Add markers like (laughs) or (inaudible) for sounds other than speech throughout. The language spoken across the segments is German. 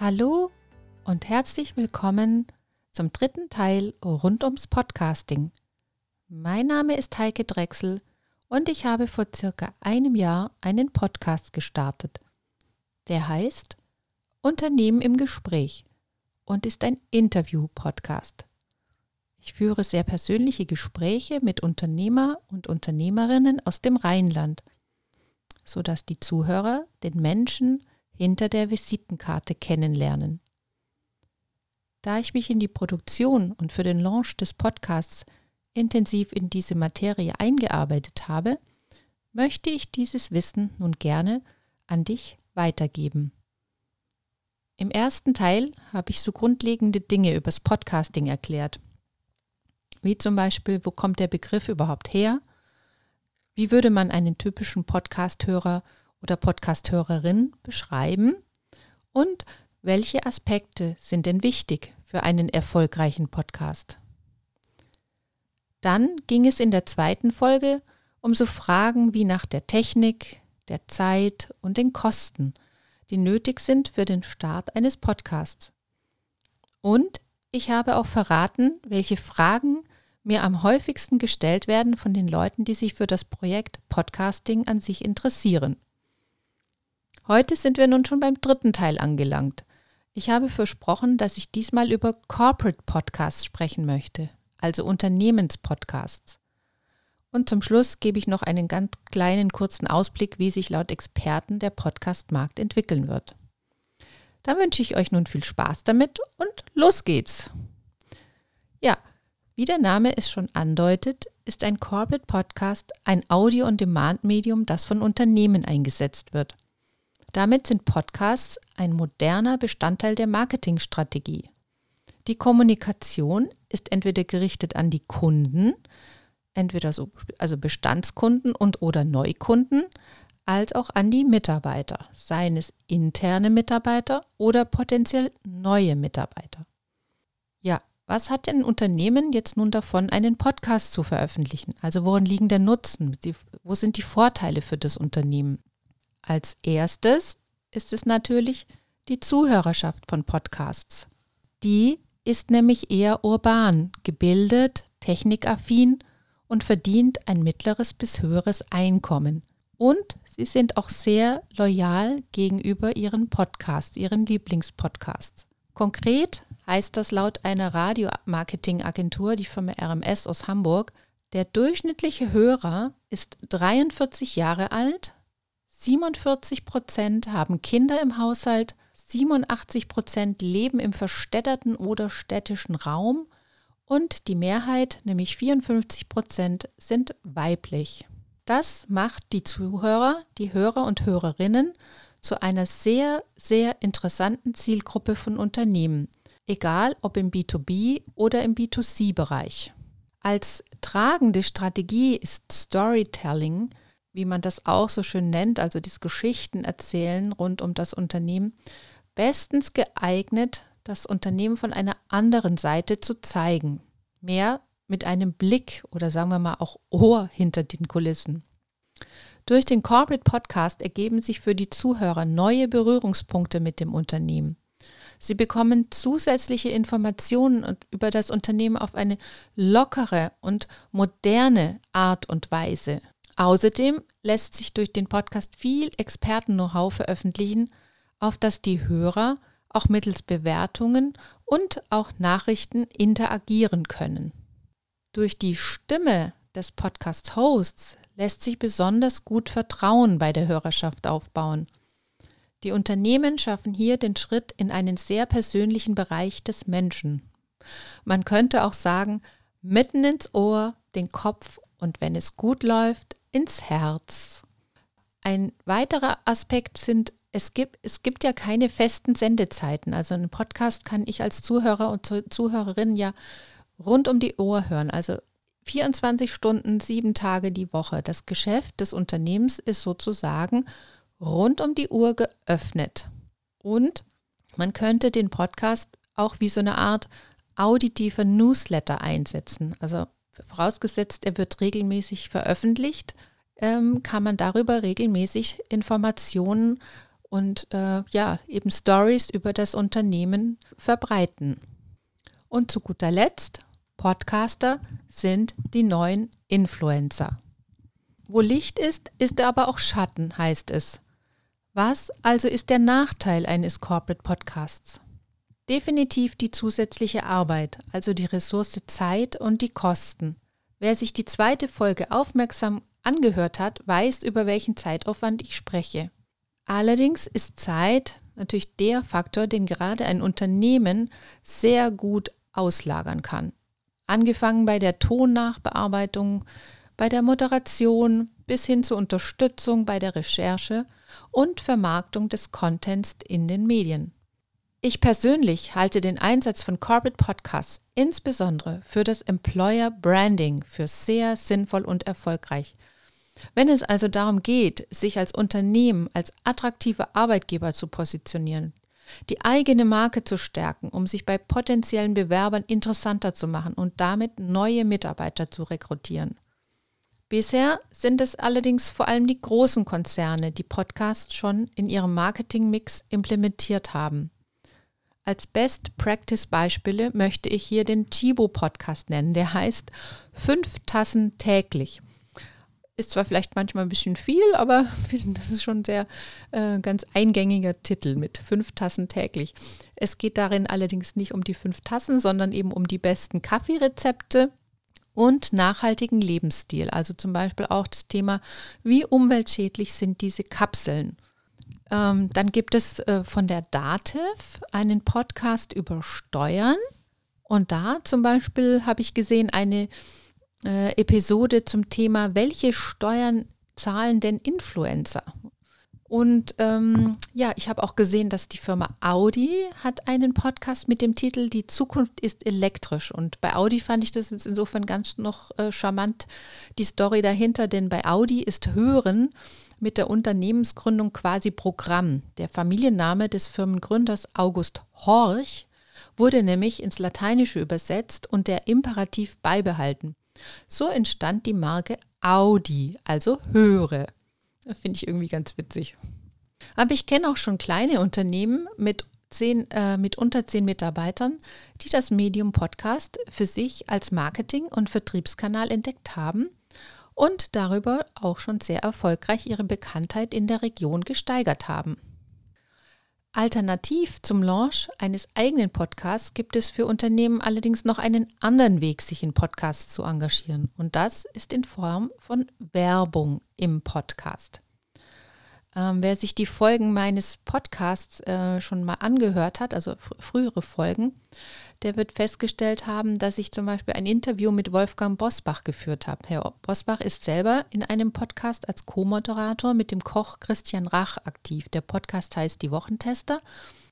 Hallo und herzlich willkommen zum dritten Teil rund ums Podcasting. Mein Name ist Heike Drechsel und ich habe vor circa einem Jahr einen Podcast gestartet. Der heißt Unternehmen im Gespräch und ist ein Interview-Podcast. Ich führe sehr persönliche Gespräche mit Unternehmer und Unternehmerinnen aus dem Rheinland, sodass die Zuhörer den Menschen hinter der Visitenkarte kennenlernen. Da ich mich in die Produktion und für den Launch des Podcasts intensiv in diese Materie eingearbeitet habe, möchte ich dieses Wissen nun gerne an dich weitergeben. Im ersten Teil habe ich so grundlegende Dinge übers Podcasting erklärt. Wie zum Beispiel, wo kommt der Begriff überhaupt her? Wie würde man einen typischen Podcasthörer oder Podcasthörerin beschreiben? Und welche Aspekte sind denn wichtig für einen erfolgreichen Podcast? Dann ging es in der zweiten Folge um so Fragen wie nach der Technik, der Zeit und den Kosten, die nötig sind für den Start eines Podcasts. Und ich habe auch verraten, welche Fragen mir am häufigsten gestellt werden von den Leuten, die sich für das Projekt Podcasting an sich interessieren. Heute sind wir nun schon beim dritten Teil angelangt. Ich habe versprochen, dass ich diesmal über Corporate Podcasts sprechen möchte, also Unternehmenspodcasts. Und zum Schluss gebe ich noch einen ganz kleinen kurzen Ausblick, wie sich laut Experten der Podcast-Markt entwickeln wird. Da wünsche ich euch nun viel Spaß damit und los geht's. Ja, wie der Name es schon andeutet, ist ein Corporate Podcast ein Audio-on-Demand-Medium, das von Unternehmen eingesetzt wird. Damit sind Podcasts ein moderner Bestandteil der Marketingstrategie. Die Kommunikation ist entweder gerichtet an die Kunden, entweder so, also Bestandskunden und oder Neukunden, als auch an die Mitarbeiter, seien es interne Mitarbeiter oder potenziell neue Mitarbeiter. Ja, was hat denn ein Unternehmen jetzt nun davon, einen Podcast zu veröffentlichen? Also worin liegen der Nutzen? Wo sind die Vorteile für das Unternehmen? Als erstes ist es natürlich die Zuhörerschaft von Podcasts. Die ist nämlich eher urban, gebildet, technikaffin und verdient ein mittleres bis höheres Einkommen. Und sie sind auch sehr loyal gegenüber ihren Podcasts, ihren Lieblingspodcasts. Konkret heißt das laut einer Radiomarketingagentur, die Firma RMS aus Hamburg, der durchschnittliche Hörer ist 43 Jahre alt, 47 Prozent haben Kinder im Haushalt, 87 Prozent leben im verstädterten oder städtischen Raum und die Mehrheit, nämlich 54 Prozent, sind weiblich. Das macht die Zuhörer, die Hörer und Hörerinnen zu einer sehr, sehr interessanten Zielgruppe von Unternehmen, egal ob im B2B oder im B2C-Bereich. Als tragende Strategie ist Storytelling, wie man das auch so schön nennt, also das Geschichten erzählen rund um das Unternehmen, bestens geeignet, das Unternehmen von einer anderen Seite zu zeigen. Mehr mit einem Blick oder sagen wir mal auch Ohr hinter den Kulissen. Durch den Corporate Podcast ergeben sich für die Zuhörer neue Berührungspunkte mit dem Unternehmen. Sie bekommen zusätzliche Informationen über das Unternehmen auf eine lockere und moderne Art und Weise. Außerdem lässt sich durch den Podcast viel Experten-Know-how veröffentlichen, auf das die Hörer auch mittels Bewertungen und auch Nachrichten interagieren können. Durch die Stimme des Podcast-Hosts lässt sich besonders gut Vertrauen bei der Hörerschaft aufbauen. Die Unternehmen schaffen hier den Schritt in einen sehr persönlichen Bereich des Menschen. Man könnte auch sagen, mitten ins Ohr, den Kopf und wenn es gut läuft, ins Herz. Ein weiterer Aspekt sind, es gibt, es gibt ja keine festen Sendezeiten. Also einen Podcast kann ich als Zuhörer und Zuhörerin ja rund um die Ohr hören. Also 24 Stunden, sieben Tage die Woche. Das Geschäft des Unternehmens ist sozusagen rund um die Uhr geöffnet. Und man könnte den Podcast auch wie so eine Art auditiver Newsletter einsetzen. Also vorausgesetzt, er wird regelmäßig veröffentlicht, ähm, kann man darüber regelmäßig Informationen und äh, ja, eben Stories über das Unternehmen verbreiten. Und zu guter Letzt, Podcaster sind die neuen Influencer. Wo Licht ist, ist aber auch Schatten, heißt es. Was also ist der Nachteil eines Corporate Podcasts? Definitiv die zusätzliche Arbeit, also die Ressource Zeit und die Kosten. Wer sich die zweite Folge aufmerksam angehört hat, weiß, über welchen Zeitaufwand ich spreche. Allerdings ist Zeit natürlich der Faktor, den gerade ein Unternehmen sehr gut auslagern kann. Angefangen bei der Tonnachbearbeitung, bei der Moderation bis hin zur Unterstützung bei der Recherche und Vermarktung des Contents in den Medien. Ich persönlich halte den Einsatz von Corporate Podcasts insbesondere für das Employer Branding für sehr sinnvoll und erfolgreich wenn es also darum geht, sich als Unternehmen, als attraktiver Arbeitgeber zu positionieren, die eigene Marke zu stärken, um sich bei potenziellen Bewerbern interessanter zu machen und damit neue Mitarbeiter zu rekrutieren. Bisher sind es allerdings vor allem die großen Konzerne, die Podcasts schon in ihrem Marketingmix implementiert haben. Als Best Practice Beispiele möchte ich hier den Chibo Podcast nennen, der heißt Fünf Tassen täglich. Ist zwar vielleicht manchmal ein bisschen viel, aber (laughs) das ist schon sehr äh, ganz eingängiger Titel mit fünf Tassen täglich. Es geht darin allerdings nicht um die fünf Tassen, sondern eben um die besten Kaffeerezepte und nachhaltigen Lebensstil. Also zum Beispiel auch das Thema, wie umweltschädlich sind diese Kapseln. Ähm, dann gibt es äh, von der DATEV einen Podcast über Steuern. Und da zum Beispiel habe ich gesehen eine äh, Episode zum Thema, welche Steuern zahlen denn Influencer? Und ähm, ja, ich habe auch gesehen, dass die Firma Audi hat einen Podcast mit dem Titel Die Zukunft ist elektrisch. Und bei Audi fand ich das insofern ganz noch äh, charmant, die Story dahinter, denn bei Audi ist Hören mit der Unternehmensgründung quasi Programm. Der Familienname des Firmengründers August Horch wurde nämlich ins Lateinische übersetzt und der Imperativ beibehalten. So entstand die Marke Audi, also höre. Das finde ich irgendwie ganz witzig. Aber ich kenne auch schon kleine Unternehmen mit, zehn, äh, mit unter zehn Mitarbeitern, die das Medium Podcast für sich als Marketing- und Vertriebskanal entdeckt haben und darüber auch schon sehr erfolgreich ihre Bekanntheit in der Region gesteigert haben. Alternativ zum Launch eines eigenen Podcasts gibt es für Unternehmen allerdings noch einen anderen Weg, sich in Podcasts zu engagieren. Und das ist in Form von Werbung im Podcast. Ähm, wer sich die Folgen meines Podcasts äh, schon mal angehört hat, also fr frühere Folgen, der wird festgestellt haben, dass ich zum Beispiel ein Interview mit Wolfgang Bosbach geführt habe. Herr Bosbach ist selber in einem Podcast als Co-Moderator mit dem Koch Christian Rach aktiv. Der Podcast heißt Die Wochentester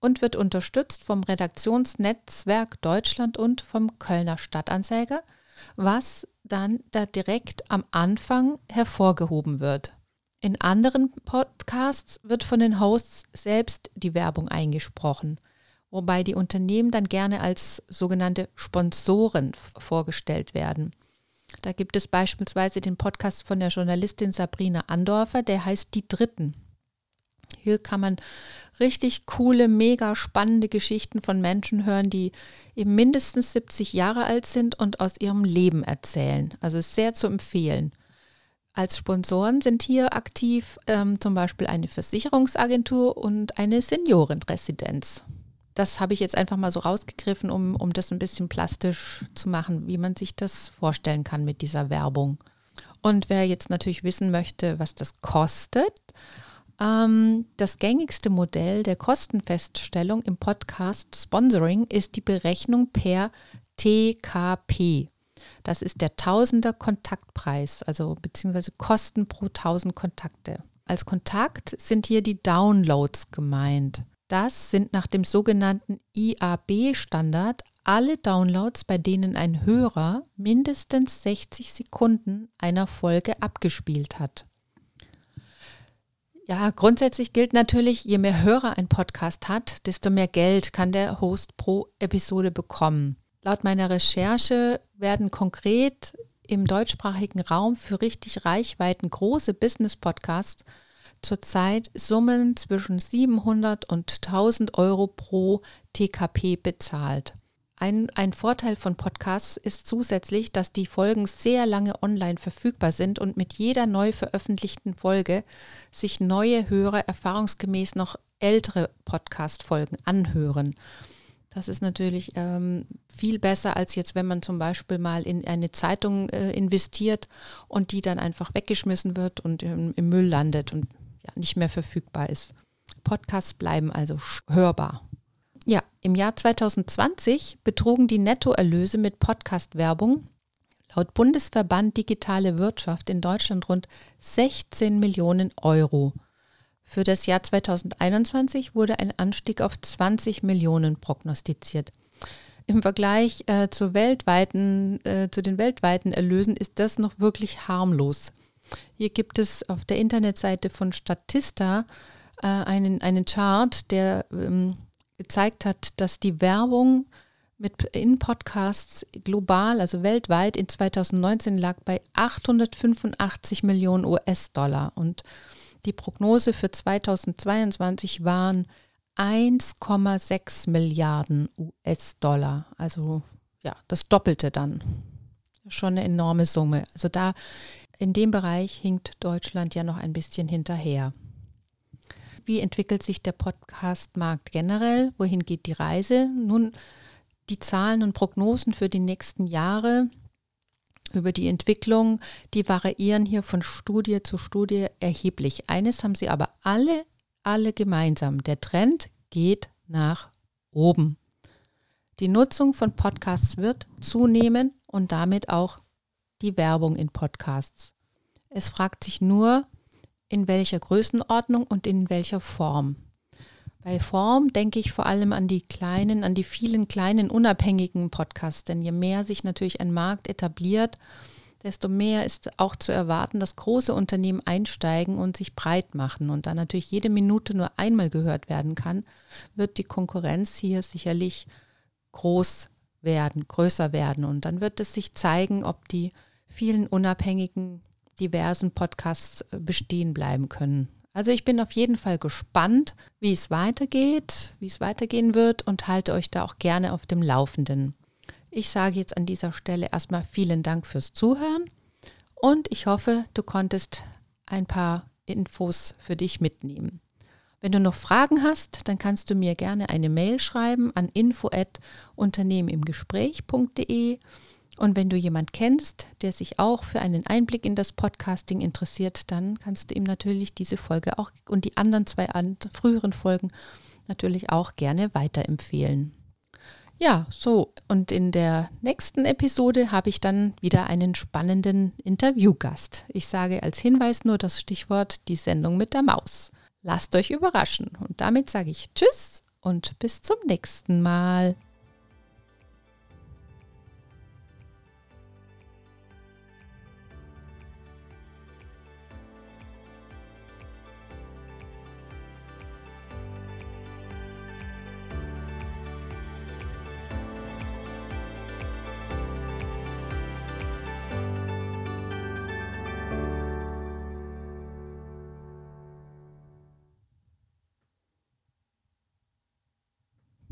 und wird unterstützt vom Redaktionsnetzwerk Deutschland und vom Kölner Stadtanzeiger, was dann da direkt am Anfang hervorgehoben wird. In anderen Podcasts wird von den Hosts selbst die Werbung eingesprochen, wobei die Unternehmen dann gerne als sogenannte Sponsoren vorgestellt werden. Da gibt es beispielsweise den Podcast von der Journalistin Sabrina Andorfer, der heißt Die Dritten. Hier kann man richtig coole, mega spannende Geschichten von Menschen hören, die eben mindestens 70 Jahre alt sind und aus ihrem Leben erzählen. Also sehr zu empfehlen. Als Sponsoren sind hier aktiv ähm, zum Beispiel eine Versicherungsagentur und eine Seniorenresidenz. Das habe ich jetzt einfach mal so rausgegriffen, um, um das ein bisschen plastisch zu machen, wie man sich das vorstellen kann mit dieser Werbung. Und wer jetzt natürlich wissen möchte, was das kostet, ähm, das gängigste Modell der Kostenfeststellung im Podcast Sponsoring ist die Berechnung per TKP. Das ist der Tausender Kontaktpreis, also beziehungsweise Kosten pro 1000 Kontakte. Als Kontakt sind hier die Downloads gemeint. Das sind nach dem sogenannten IAB-Standard alle Downloads, bei denen ein Hörer mindestens 60 Sekunden einer Folge abgespielt hat. Ja, grundsätzlich gilt natürlich, je mehr Hörer ein Podcast hat, desto mehr Geld kann der Host pro Episode bekommen. Laut meiner Recherche werden konkret im deutschsprachigen Raum für richtig Reichweiten große Business-Podcasts zurzeit Summen zwischen 700 und 1000 Euro pro TKP bezahlt. Ein, ein, Vorteil von Podcasts ist zusätzlich, dass die Folgen sehr lange online verfügbar sind und mit jeder neu veröffentlichten Folge sich neue Hörer erfahrungsgemäß noch ältere Podcast-Folgen anhören. Das ist natürlich ähm, viel besser, als jetzt, wenn man zum Beispiel mal in eine Zeitung äh, investiert und die dann einfach weggeschmissen wird und im, im Müll landet und ja, nicht mehr verfügbar ist. Podcasts bleiben also hörbar. Ja, im Jahr 2020 betrugen die Nettoerlöse mit Podcast-Werbung laut Bundesverband Digitale Wirtschaft in Deutschland rund 16 Millionen Euro. Für das Jahr 2021 wurde ein Anstieg auf 20 Millionen prognostiziert. Im Vergleich äh, zu, weltweiten, äh, zu den weltweiten Erlösen ist das noch wirklich harmlos. Hier gibt es auf der Internetseite von Statista äh, einen, einen Chart, der ähm, gezeigt hat, dass die Werbung mit in Podcasts global, also weltweit in 2019 lag bei 885 Millionen US-Dollar und die Prognose für 2022 waren 1,6 Milliarden US-Dollar, also ja, das Doppelte dann. Schon eine enorme Summe. Also da in dem Bereich hinkt Deutschland ja noch ein bisschen hinterher. Wie entwickelt sich der Podcast-Markt generell? Wohin geht die Reise? Nun, die Zahlen und Prognosen für die nächsten Jahre über die Entwicklung, die variieren hier von Studie zu Studie erheblich. Eines haben sie aber alle, alle gemeinsam. Der Trend geht nach oben. Die Nutzung von Podcasts wird zunehmen und damit auch die Werbung in Podcasts. Es fragt sich nur, in welcher Größenordnung und in welcher Form. Bei Form denke ich vor allem an die kleinen, an die vielen kleinen unabhängigen Podcasts, denn je mehr sich natürlich ein Markt etabliert, desto mehr ist auch zu erwarten, dass große Unternehmen einsteigen und sich breit machen. Und da natürlich jede Minute nur einmal gehört werden kann, wird die Konkurrenz hier sicherlich groß werden, größer werden. Und dann wird es sich zeigen, ob die vielen unabhängigen diversen Podcasts bestehen bleiben können. Also ich bin auf jeden Fall gespannt, wie es weitergeht, wie es weitergehen wird und halte euch da auch gerne auf dem Laufenden. Ich sage jetzt an dieser Stelle erstmal vielen Dank fürs Zuhören und ich hoffe, du konntest ein paar Infos für dich mitnehmen. Wenn du noch Fragen hast, dann kannst du mir gerne eine Mail schreiben an info@unternehmenimgespräch.de und wenn du jemand kennst, der sich auch für einen Einblick in das Podcasting interessiert, dann kannst du ihm natürlich diese Folge auch und die anderen zwei früheren Folgen natürlich auch gerne weiterempfehlen. Ja, so, und in der nächsten Episode habe ich dann wieder einen spannenden Interviewgast. Ich sage als Hinweis nur das Stichwort die Sendung mit der Maus. Lasst euch überraschen. Und damit sage ich Tschüss und bis zum nächsten Mal.